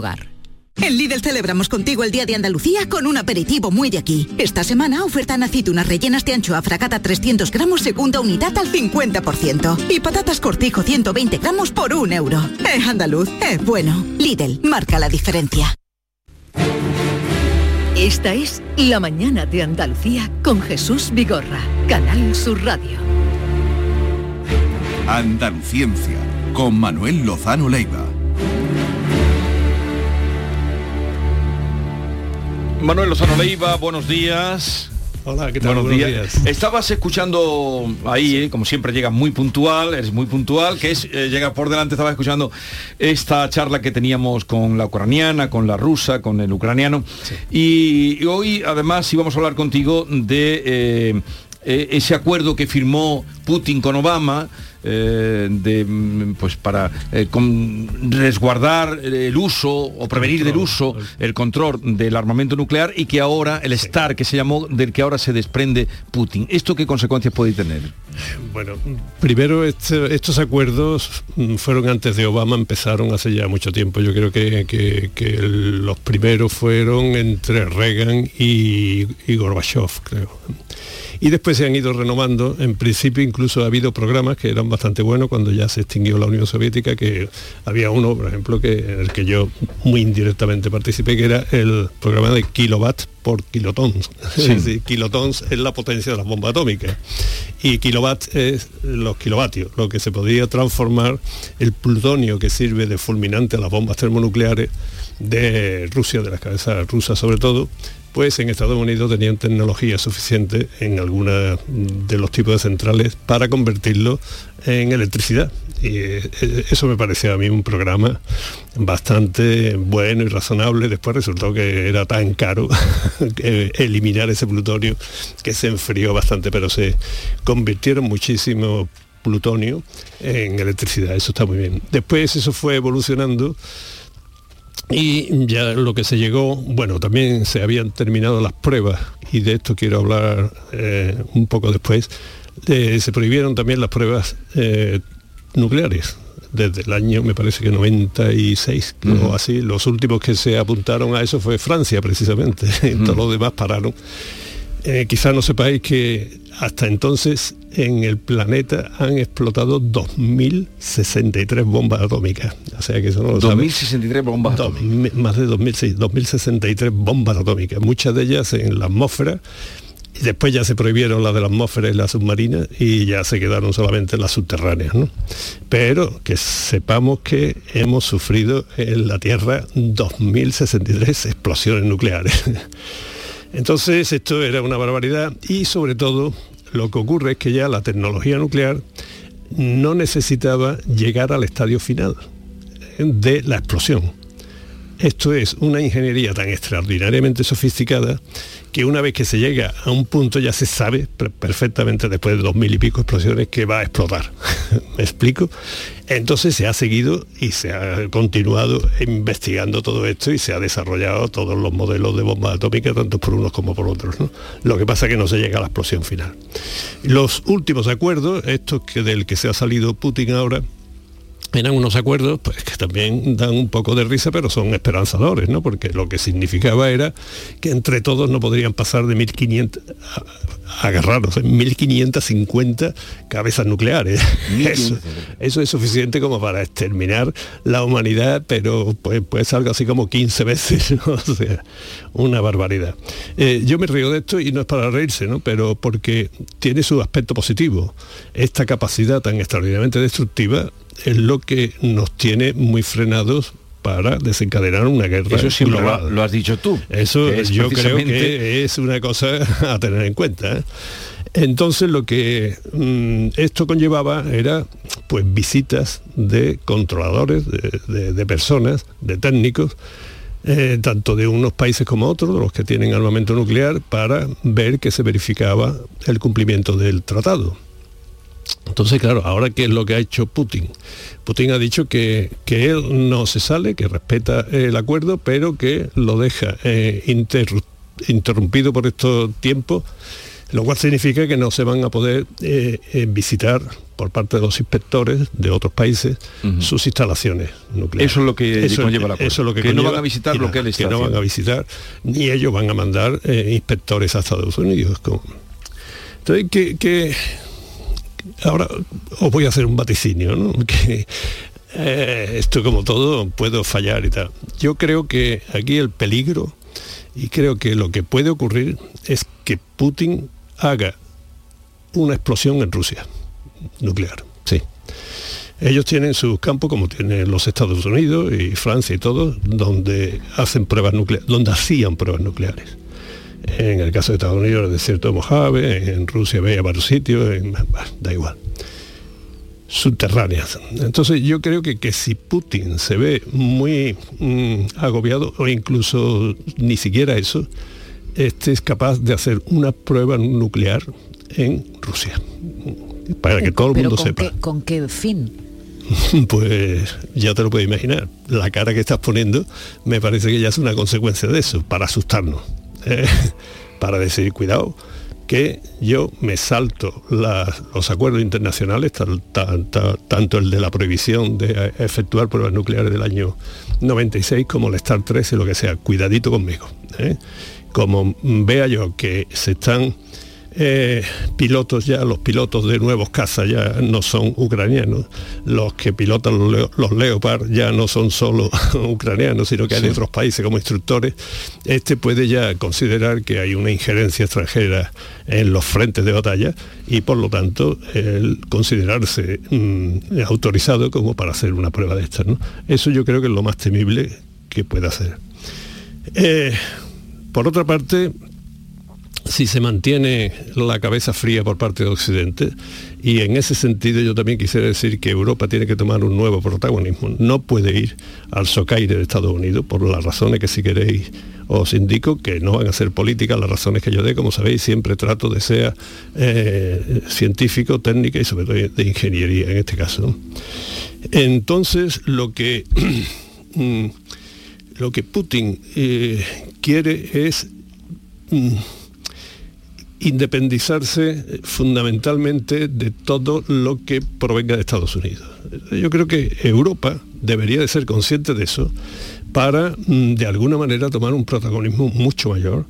Hogar. En Lidl celebramos contigo el Día de Andalucía con un aperitivo muy de aquí. Esta semana oferta en aceitunas rellenas de anchoa fragata 300 gramos segunda unidad al 50%. Y patatas cortijo 120 gramos por un euro. Es andaluz, es bueno. Lidl, marca la diferencia. Esta es La mañana de Andalucía con Jesús Vigorra, Canal Sur Radio. Andaluciencia, con Manuel Lozano Leiva. Manuel Lozano Leiva, buenos días. Hola, ¿qué tal? Buenos, Buenos días. días. Estabas escuchando ahí, eh, como siempre llega muy puntual, eres muy puntual, que es, eh, llega por delante, estaba escuchando esta charla que teníamos con la ucraniana, con la rusa, con el ucraniano. Y, y hoy además íbamos a hablar contigo de eh, eh, ese acuerdo que firmó Putin con Obama. eh, de mm, pues para eh, con- resguardar el uso o prevenir del uso el control del armamento nuclear y que ahora el STAR que se llamó del que ahora se desprende Putin esto qué consecuencias puede tener Bueno, primero este- estos acuerdos mm, fueron antes de Obama, empezaron hace ya mucho tiempo. Yo creo que, que- los primeros fueron entre Reagan y, y Gorbachev, creo. Y después se han ido renovando. En principio incluso ha habido programas que eran bastante buenos cuando ya se extinguió la Unión Soviética, que había uno, por ejemplo, que, en el que yo muy indirectamente participé, que era el programa de kilowatt por kilotons. Sí. Es decir, kilotons es la potencia de las bombas atómicas y kilowatt es los kilovatios, lo que se podía transformar el plutonio que sirve de fulminante a las bombas termonucleares de Rusia, de las cabezas rusas sobre todo, pues en Estados Unidos tenían tecnología suficiente en alguna de los tipos de centrales para convertirlo en electricidad. Y eh, eh, eso me parecía a mí un programa bastante bueno y razonable. Después resultó que era tan caro eliminar ese plutonio que se enfrió bastante, pero se convirtieron muchísimo plutonio en electricidad. Eso está muy bien. Después eso fue evolucionando y ya lo que se llegó, bueno, también se habían terminado las pruebas, y de esto quiero hablar eh, un poco después, eh, se prohibieron también las pruebas eh, nucleares, desde el año, me parece que 96 Ujú. o así. Los últimos que se apuntaron a eso fue Francia, precisamente. Todos los demás pararon. Eh, quizá no sepáis que hasta entonces en el planeta han explotado 2.063 bombas atómicas. O sea que eso no lo sabe. 2063 bombas Dos atómicas. mi- Más de 2000, sí, 2063 bombas atómicas, muchas de ellas en la atmósfera. Y después ya se prohibieron las de la atmósfera y las submarinas y ya se quedaron solamente las subterráneas. ¿no? Pero que sepamos que hemos sufrido en la Tierra 2.063 explosiones nucleares. Entonces esto era una barbaridad y sobre todo lo que ocurre es que ya la tecnología nuclear no necesitaba llegar al estadio final de la explosión. Esto es una ingeniería tan extraordinariamente sofisticada que una vez que se llega a un punto ya se sabe per- perfectamente después de dos mil y pico explosiones que va a explotar. ¿Me explico? Entonces se ha seguido y se ha continuado investigando todo esto y se ha desarrollado todos los modelos de bombas atómicas, tanto por unos como por otros. Lo que pasa es que no se llega a la explosión final. Los últimos acuerdos, estos que del que se ha salido Putin ahora, eran unos acuerdos pues, que también dan un poco de risa, pero son esperanzadores, ¿no? Porque lo que significaba era que entre todos no podrían pasar de 1.500, a- agarraros, en 1.550 cabezas nucleares. Eso, eso es suficiente como para exterminar la humanidad, pero pues, pues algo así como 15 veces, ¿no? o sea, una barbaridad. Eh, yo me río de esto y no es para reírse, ¿no? Pero porque tiene su aspecto positivo. Esta capacidad tan extraordinariamente destructiva es lo que nos tiene muy frenados para desencadenar una guerra Eso siempre lo, global. lo has dicho tú. Eso es yo creo que es una cosa a tener en cuenta. ¿eh? Entonces lo que mm, esto conllevaba era pues visitas de controladores, de, de- de personas, de técnicos, eh, tanto de unos países como otros, de los que tienen armamento nuclear, para ver que se verificaba el cumplimiento del tratado. Entonces, claro, ahora qué es lo que ha hecho Putin. Putin ha dicho que, que él no se sale, que respeta el acuerdo, pero que lo deja eh, interru- interrumpido por estos tiempos, lo cual significa que no se van a poder eh, eh, visitar por parte de los inspectores de otros países sus instalaciones nucleares. Eso es lo que conlleva el acuerdo. Eso es lo que, Que no conlleva van a visitar lo que él está que no van a visitar, ni ellos van a mandar eh, inspectores a Estados Unidos. Entonces, que, que ahora os voy a hacer un vaticinio, ¿no? Que eh, esto como todo puedo fallar y tal. Yo creo que aquí el peligro y creo que lo que puede ocurrir es que Putin haga una explosión en Rusia nuclear. Sí. Ellos tienen sus campos como tienen los Estados Unidos y Francia y todo, donde hacen pruebas nucleares, donde hacían pruebas nucleares. En el caso de Estados Unidos, el desierto de Mojave, en Rusia veía varios sitios, en- da igual. Subterráneas. Entonces yo creo que, que si Putin se ve muy mm, agobiado, o incluso ni siquiera eso, este es capaz de hacer una prueba nuclear en Rusia. Para que todo el Pero mundo ¿con sepa. qué, ¿con qué fin? Pues ya te lo puedes imaginar. La cara que estás poniendo me parece que ya es una consecuencia de eso, para asustarnos. Para decir, cuidado, que yo me salto los acuerdos internacionales, tanto el de la prohibición de eh, efectuar pruebas nucleares del año 96 como el STAR 13, lo que sea. Cuidadito conmigo. ¿eh? Como vea yo que se están eh, pilotos ya, los pilotos de nuevos cazas ya no son ucranianos, los que pilotan los, leo- los Leopard ya no son solo ucranianos, sino que hay de otros países como instructores, este puede ya considerar que hay una injerencia extranjera en los frentes de batalla y por lo tanto el considerarse mm, autorizado como para hacer una prueba de estas. ¿no? Eso yo creo que es lo más temible que puede hacer. Eh, por otra parte, si se mantiene la cabeza fría por parte de Occidente, y en ese sentido yo también quisiera decir que Europa tiene que tomar un nuevo protagonismo, no puede ir al socaire de Estados Unidos por las razones que si queréis os indico que no van a ser políticas las razones que yo dé, como sabéis siempre trato de ser eh, científico, técnica y sobre todo de ingeniería en este caso. Entonces lo que mm, lo que Putin eh, quiere es mm, independizarse eh, fundamentalmente de todo lo que provenga de Estados Unidos. Yo creo que Europa debería de ser consciente de eso para, mm, de alguna manera, tomar un protagonismo mucho mayor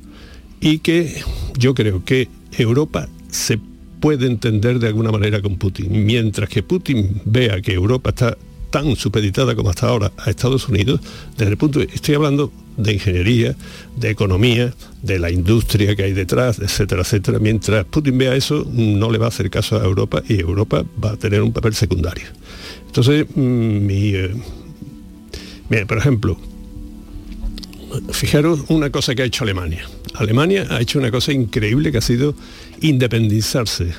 y que yo creo que Europa se puede entender de alguna manera con Putin. Mientras que Putin vea que Europa está tan supeditada como hasta ahora a Estados Unidos, desde el punto de, estoy hablando de ingeniería, de economía, de la industria que hay detrás, etcétera, etcétera. Mientras Putin vea eso, no le va a hacer caso a Europa y Europa va a tener un papel secundario. Entonces, mm, mi, eh, mira, por ejemplo, fijaros una cosa que ha hecho Alemania. Alemania ha hecho una cosa increíble que ha sido independizarse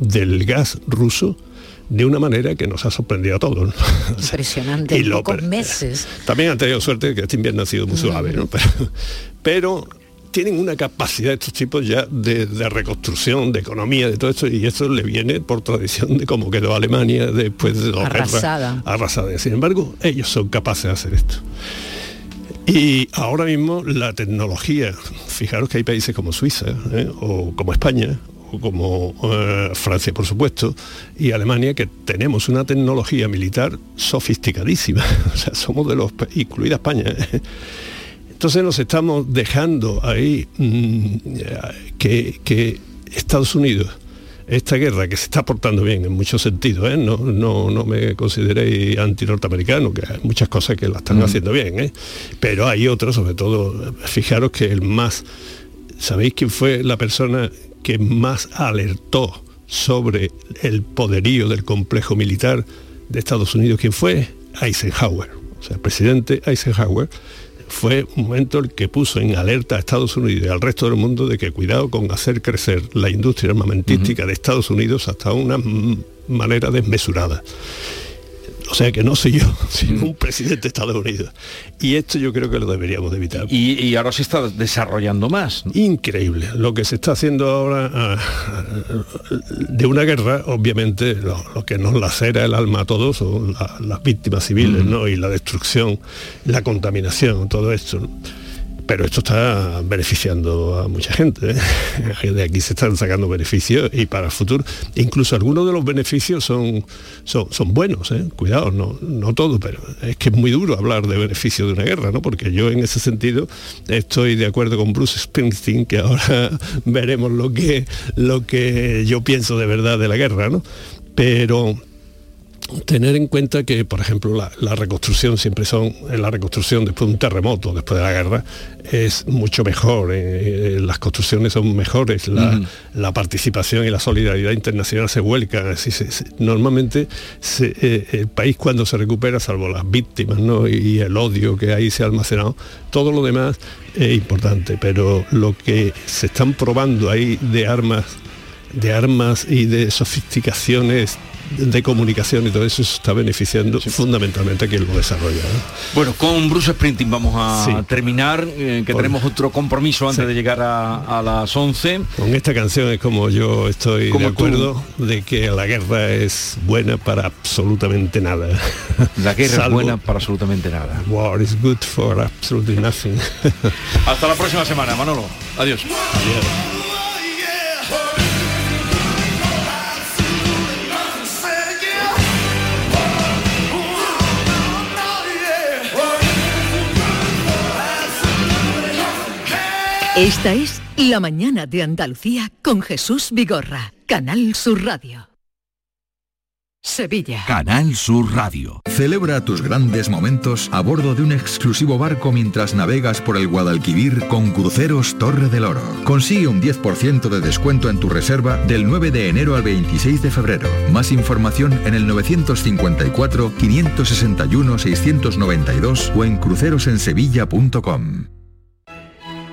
del gas ruso de una manera que nos ha sorprendido a todos. ¿no? Impresionante, y en lo- pocos meses. También han tenido suerte que este invierno ha sido muy suave, ¿no? Pero, pero tienen una capacidad estos tipos ya de, de reconstrucción, de economía, de todo esto, y esto le viene por tradición de cómo quedó Alemania después de guerras Arrasada. arrasada. Sin embargo, ellos son capaces de hacer esto. Y ahora mismo la tecnología, fijaros que hay países como Suiza ¿eh? o como España como eh, Francia, por supuesto, y Alemania, que tenemos una tecnología militar sofisticadísima. O sea, somos de los, incluida España. ¿eh? Entonces nos estamos dejando ahí mm, que, que Estados Unidos, esta guerra que se está portando bien en muchos sentidos, ¿eh? no, no, no me consideréis anti-norteamericano, que hay muchas cosas que la están haciendo bien, ¿eh? pero hay otros, sobre todo, fijaros que el más, ¿sabéis quién fue la persona que más alertó sobre el poderío del complejo militar de Estados Unidos? ¿Quién fue? Eisenhower. O sea, el presidente Eisenhower fue un momento el que puso en alerta a Estados Unidos y al resto del mundo de que cuidado con hacer crecer la industria armamentística de Estados Unidos hasta una manera desmesurada. O sea que no soy yo, sino un presidente de Estados Unidos. Y esto yo creo que lo deberíamos de evitar. Y, y ahora se está desarrollando más. Increíble. Lo que se está haciendo ahora ah, de una guerra, obviamente, lo, lo que nos lacera el alma a todos son la- las víctimas civiles, ¿no? Y la destrucción, la contaminación, todo esto. ¿no? Pero esto está beneficiando a mucha gente. ¿eh? De aquí se están sacando beneficios y para el futuro. Incluso algunos de los beneficios son, son, buenos. ¿eh? Cuidado, no, no todo, pero es que es muy duro hablar de beneficios de una guerra, ¿no? Porque yo en ese sentido estoy de acuerdo con Bruce Springsteen, que ahora veremos lo que, lo que yo pienso de verdad de la guerra, ¿no? Pero tener en cuenta que, por ejemplo, la, la reconstrucción siempre son, en la reconstrucción después de un terremoto, después de la guerra, es mucho mejor, eh, eh, las construcciones son mejores, la, la participación y la solidaridad internacional se vuelcan. así se- se- normalmente se- eh, el país cuando se recupera, salvo las víctimas ¿no? y, y el odio que ahí se ha almacenado, todo lo demás es importante, pero lo que se están probando ahí de armas de armas y de sofisticaciones de comunicación y todo eso está beneficiando fundamentalmente a quien lo desarrolla. ¿no? Bueno, con Bruce Sprinting vamos a Sí. terminar, eh, que Por- tenemos otro compromiso antes Sí. de llegar a, a las 11. Con esta canción es como yo estoy de tú. acuerdo de que la guerra es buena para absolutamente nada. La guerra es buena para absolutamente nada. War is good for absolutely nothing. Hasta la próxima semana, Manolo. Adiós. Esta es La mañana de Andalucía con Jesús Vigorra, Canal Sur Radio. Sevilla. Canal Sur Radio. Celebra tus grandes momentos a bordo de un exclusivo barco mientras navegas por el Guadalquivir con Cruceros Torre del Oro. Consigue un 10% de descuento en tu reserva del 9 de enero al 26 de febrero. Más información en el 954 561 692 o en crucerosensevilla.com.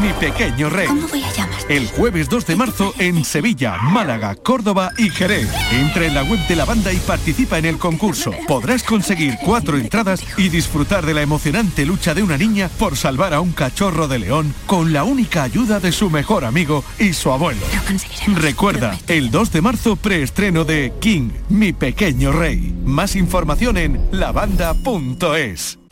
mi pequeño rey. ¿Cómo voy a llamar? El jueves 2 de marzo en Sevilla, Málaga, Córdoba y Jerez. Entra en la web de la banda y participa en el concurso. Podrás conseguir cuatro entradas y disfrutar de la emocionante lucha de una niña por salvar a un cachorro de león con la única ayuda de su mejor amigo y su abuelo. Recuerda, el 2 de marzo preestreno de King, mi pequeño rey. Más información en lavanda.es.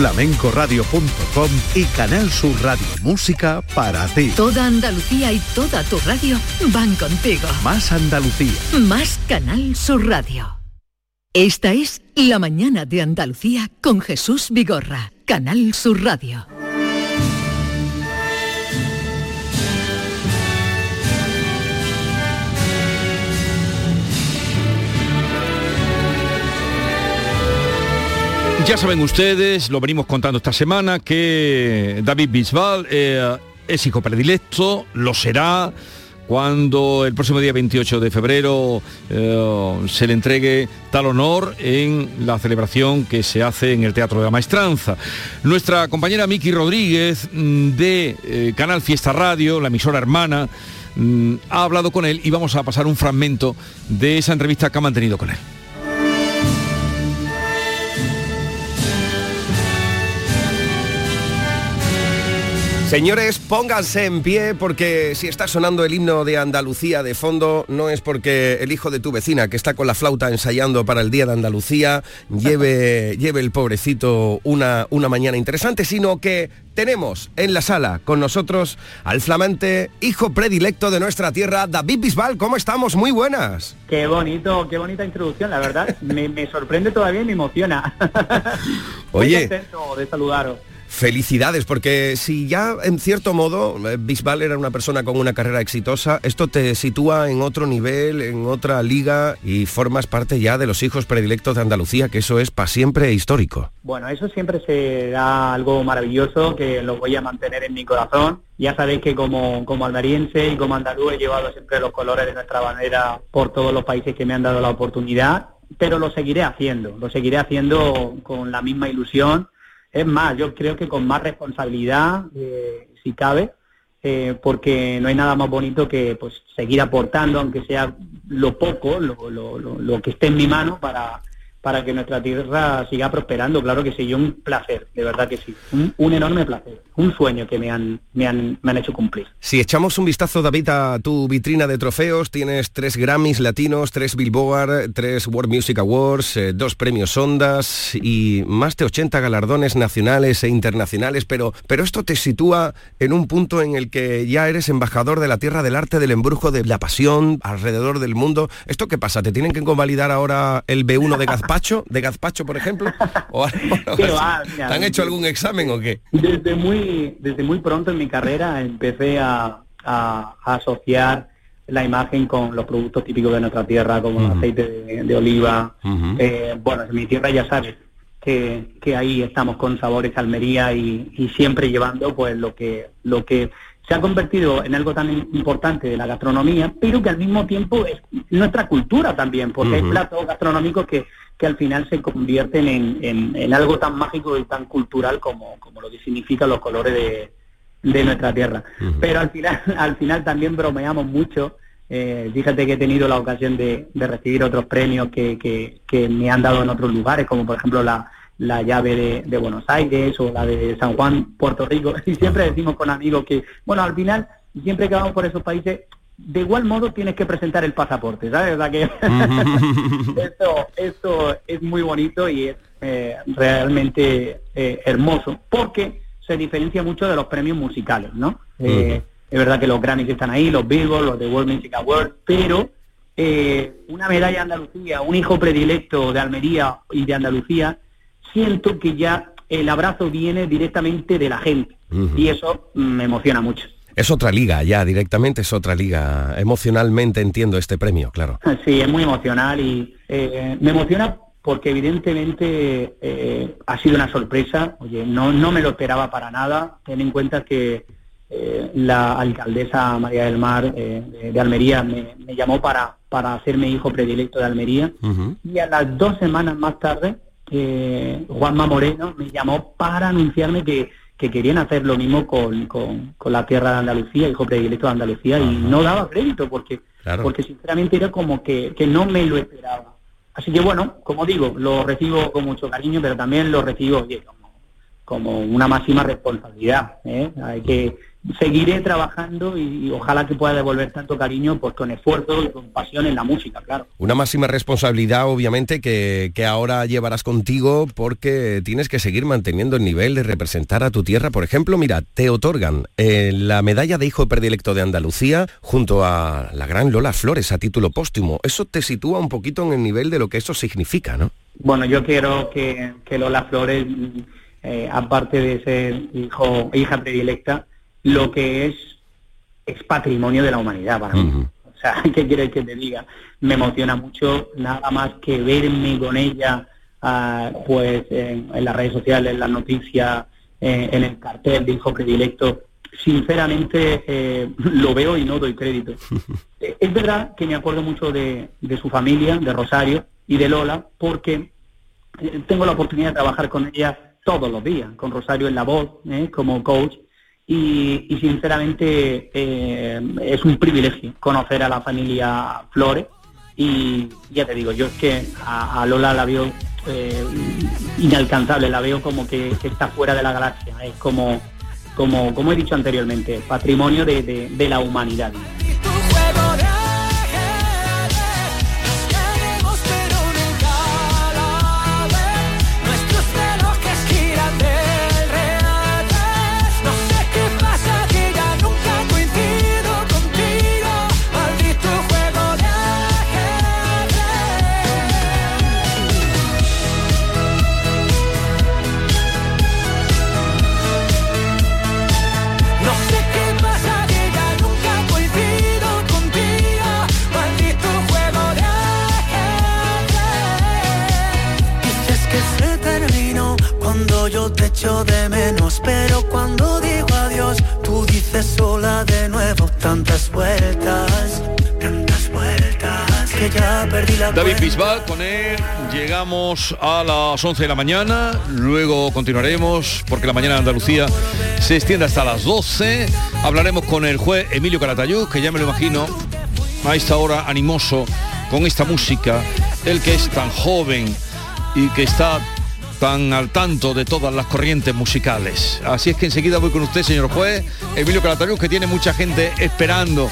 flamencoradio.com y Canal Sur Radio Música para ti. Toda Andalucía y toda tu radio van contigo. Más Andalucía. Más Canal Sur Radio. Esta es La mañana de Andalucía con Jesús Vigorra, Canal Sur Radio. Ya saben ustedes, lo venimos contando esta semana, que David Bisbal eh, es hijo predilecto, lo será cuando el próximo día 28 de febrero eh, se le entregue tal honor en la celebración que se hace en el Teatro de la Maestranza. Nuestra compañera Miki Rodríguez mm, de eh, Canal Fiesta Radio, la emisora hermana, mm, ha hablado con él y vamos a pasar un fragmento de esa entrevista que ha mantenido con él. Señores, pónganse en pie porque si está sonando el himno de Andalucía de fondo, no es porque el hijo de tu vecina que está con la flauta ensayando para el Día de Andalucía lleve, lleve el pobrecito una, una mañana interesante, sino que tenemos en la sala con nosotros al flamante hijo predilecto de nuestra tierra, David Bisbal. ¿Cómo estamos? Muy buenas. Qué bonito, qué bonita introducción, la verdad. Me, me sorprende todavía y me emociona. Muy Oye. contento de saludaros. Felicidades, porque si ya en cierto modo eh, Bisbal era una persona con una carrera exitosa, esto te sitúa en otro nivel, en otra liga y formas parte ya de los hijos predilectos de Andalucía, que eso es para siempre histórico. Bueno, eso siempre será algo maravilloso que lo voy a mantener en mi corazón. Ya sabéis que como, como almeriense y como andaluz he llevado siempre los colores de nuestra bandera por todos los países que me han dado la oportunidad, pero lo seguiré haciendo, lo seguiré haciendo con la misma ilusión. Es más, yo creo que con más responsabilidad, eh, si cabe, eh, porque no hay nada más bonito que pues seguir aportando, aunque sea lo poco, lo, lo- lo- lo que esté en mi mano para, para que nuestra tierra siga prosperando. Claro que sí, yo un placer, de verdad que sí, un, un enorme placer, un sueño que me han, me han, me han hecho cumplir. Si echamos un vistazo, David, a tu vitrina de trofeos, tienes tres Grammys latinos, tres Billboard, tres World Music Awards, eh, dos premios Ondas y más de 80 galardones nacionales e internacionales, pero, pero esto te sitúa en un punto en el que ya eres embajador de la tierra del arte, del embrujo, de la pasión alrededor del mundo. ¿Esto qué pasa? ¿Te tienen que convalidar ahora el B1 de Gazpacho, de Gazpacho, por ejemplo? Mira, ¿Te han hecho algún examen o qué? Desde muy, desde muy pronto en mi carrera empecé a, a- a asociar la imagen con los productos típicos de nuestra tierra, como el aceite de, de oliva. Eh, bueno, en mi tierra ya sabes que, que ahí estamos con sabores Almería y, y siempre llevando pues lo que, lo que se ha convertido en algo tan importante de la gastronomía, pero que al mismo tiempo es nuestra cultura también, porque hay platos gastronómicos que, que al final se convierten en, en- en algo tan mágico y tan cultural como, como lo que significan los colores de, de nuestra tierra. Pero al final, al final también bromeamos mucho. Eh, fíjate que he tenido la ocasión de, de recibir otros premios que, que, que me han dado en otros lugares, como por ejemplo la, la llave de, de Buenos Aires o la de San Juan, Puerto Rico. Y siempre decimos con amigos que, bueno, al final, siempre que vamos por esos países, de igual modo tienes que presentar el pasaporte, ¿sabes? O sea que esto, esto es muy bonito y es eh, realmente eh, hermoso, porque se diferencia mucho de los premios musicales, ¿no? Eh, es verdad que los Grammys están ahí, los Billboard, los de World Music Awards, pero eh, una medalla de Andalucía, un hijo predilecto de Almería y de Andalucía, siento que ya el abrazo viene directamente de la gente y eso me emociona mucho. Es otra liga, ya directamente es otra liga. Emocionalmente entiendo este premio, claro. Sí, es muy emocional y eh, me emociona porque evidentemente eh, ha sido una sorpresa. Oye, no, no me lo esperaba para nada. Ten en cuenta que eh, la alcaldesa María del Mar de, de Almería me, me, llamó para, para hacerme hijo predilecto de Almería y a las dos semanas más tarde eh, Juanma Moreno me llamó para anunciarme que, que querían hacer lo mismo con, con, con, la tierra de Andalucía, hijo predilecto de Andalucía, y no daba crédito porque, claro. porque sinceramente era como que, que no me lo esperaba. Así que bueno, como digo, lo recibo con mucho cariño, pero también lo recibo oye, como, como una máxima responsabilidad. ¿eh? Hay que seguiré trabajando y, y, ojalá que pueda devolver tanto cariño pues con esfuerzo y con pasión en la música, claro. Una máxima responsabilidad obviamente que, que, ahora llevarás contigo porque tienes que seguir manteniendo el nivel de representar a tu tierra. Por ejemplo, mira, te otorgan eh, la medalla de hijo predilecto de Andalucía junto a la gran Lola Flores a título póstumo. Eso te sitúa un poquito en el nivel de lo que eso significa, ¿no? Bueno, yo quiero que, que Lola Flores, eh, aparte de ser hijo, hija predilecta, lo que es es patrimonio de la humanidad para mí. Uh -huh. O sea, ¿qué quieres que te diga? Me emociona mucho nada más que verme con ella, uh, pues en, en, las redes sociales, en las noticias, eh, en el cartel de hijo predilecto. Sinceramente eh, lo veo y no doy crédito. es verdad que me acuerdo mucho de, de, su familia, de Rosario y de Lola, porque eh, tengo la oportunidad de trabajar con ella todos los días, con Rosario en la voz, ¿eh? como coach, y, y sinceramente eh, es un privilegio conocer a la familia Flores y ya te digo, yo es que a, Lola la veo eh, inalcanzable, la veo como que, está fuera de la galaxia, es como, como, como he dicho anteriormente, patrimonio de, de la humanidad. Echo de menos, pero cuando digo adiós, tú dices sola de nuevo tantas vueltas, tantas vueltas, que ya perdí la David Bisbal, con él llegamos a las 11 de la mañana, luego continuaremos, porque la mañana de Andalucía se extiende hasta las 12, hablaremos con el juez Emilio Caratayud, que ya me lo imagino, a esta hora animoso, con esta música, el que es tan joven y que está tan al tanto de todas las corrientes musicales. Así es que enseguida voy con usted, señor juez, Emilio Calatarius, que tiene mucha gente esperando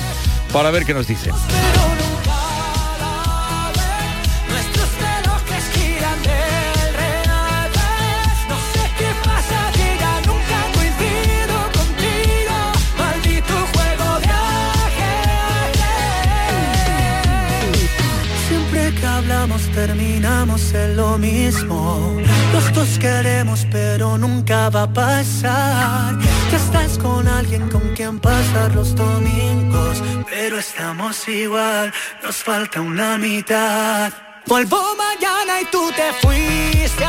para ver qué nos dice. terminamos en lo mismo. Dos queremos, pero nunca va a pasar. Que estás con alguien con quien pasar los domingos, pero estamos igual, nos falta una mitad. Vuelvo mañana y tú te fuiste.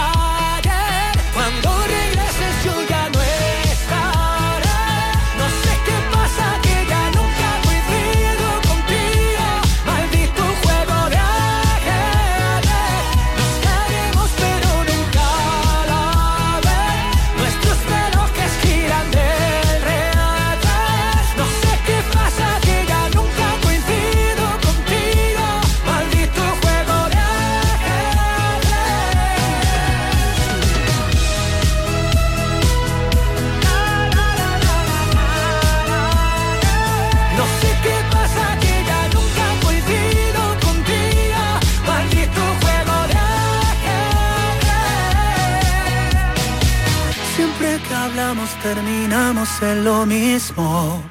Terminamos en lo mismo.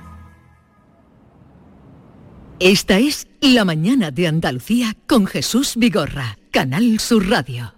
Esta es La mañana de Andalucía con Jesús Vigorra, Canal Sur Radio.